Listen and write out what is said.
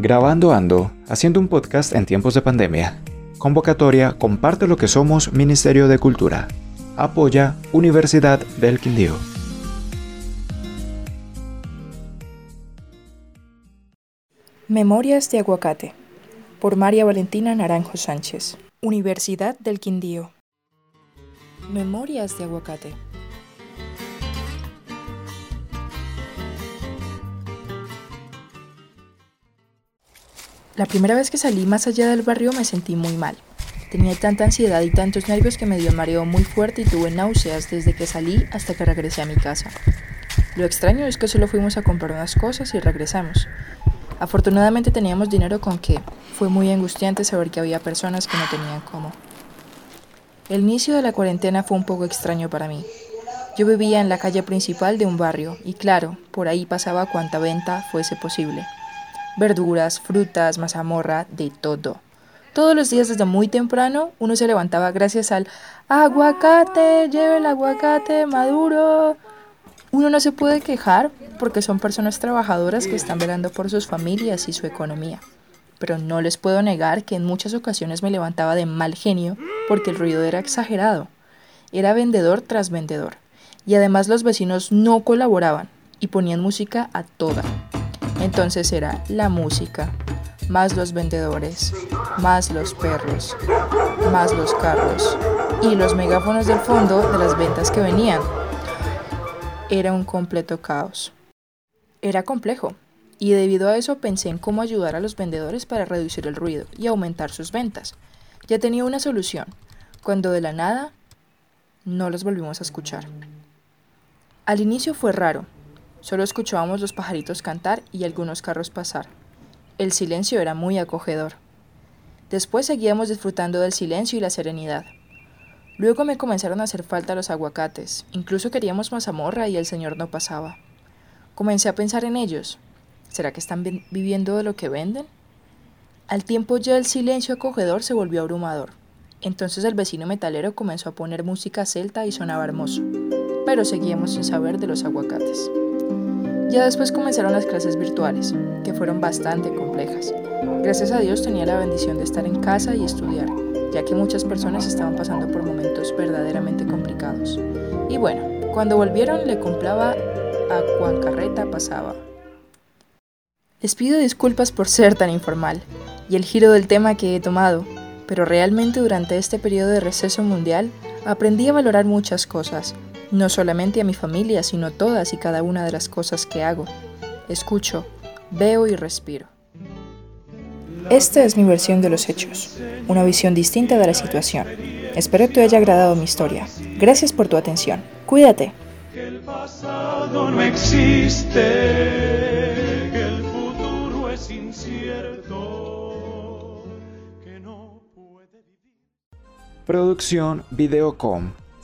Grabando Ando, haciendo un podcast en tiempos de pandemia. Convocatoria Comparte lo que somos Ministerio de Cultura. Apoya Universidad del Quindío. Memorias de Aguacate por María Valentina Naranjo Sánchez. Universidad del Quindío. Memorias de Aguacate. La primera vez que salí más allá del barrio me sentí muy mal. Tenía tanta ansiedad y tantos nervios que me dio mareo muy fuerte y tuve náuseas desde que salí hasta que regresé a mi casa. Lo extraño es que solo fuimos a comprar unas cosas y regresamos. Afortunadamente teníamos dinero con que fue muy angustiante saber que había personas que no tenían cómo. El inicio de la cuarentena fue un poco extraño para mí. Yo vivía en la calle principal de un barrio y claro, por ahí pasaba cuanta venta fuese posible. Verduras, frutas, mazamorra, de todo. Todos los días desde muy temprano uno se levantaba gracias al aguacate, lleve el aguacate maduro. Uno no se puede quejar porque son personas trabajadoras que están velando por sus familias y su economía. Pero no les puedo negar que en muchas ocasiones me levantaba de mal genio porque el ruido era exagerado. Era vendedor tras vendedor. Y además los vecinos no colaboraban y ponían música a toda. Entonces era la música, más los vendedores, más los perros, más los carros y los megáfonos del fondo de las ventas que venían. Era un completo caos. Era complejo, y debido a eso pensé en cómo ayudar a los vendedores para reducir el ruido y aumentar sus ventas. Ya tenía una solución, cuando de la nada no los volvimos a escuchar. Al inicio fue raro, solo escuchábamos los pajaritos cantar y algunos carros pasar. El silencio era muy acogedor. Después seguíamos disfrutando del silencio y la serenidad. Luego me comenzaron a hacer falta los aguacates, incluso queríamos mazamorra y el señor no pasaba. Comencé a pensar en ellos. ¿Será que están viviendo de lo que venden? Al tiempo ya el silencio acogedor se volvió abrumador. Entonces el vecino metalero comenzó a poner música celta y sonaba hermoso, pero seguíamos sin saber de los aguacates. Ya después comenzaron las clases virtuales, que fueron bastante complejas. Gracias a Dios tenía la bendición de estar en casa y estudiar, ya que muchas personas estaban pasando por momentos verdaderamente complicados. Y bueno, cuando volvieron le compraba a Juan Carreta pasaba. Les pido disculpas por ser tan informal y el giro del tema que he tomado, pero realmente durante este periodo de receso mundial aprendí a valorar muchas cosas, no solamente a mi familia, sino todas y cada una de las cosas que hago. Escucho, veo y respiro. Esta es mi versión de los hechos, una visión distinta de la situación. Espero te haya agradado mi historia. Gracias por tu atención. Cuídate no existe, el futuro es incierto, que no puede vivir. Producción Videocom,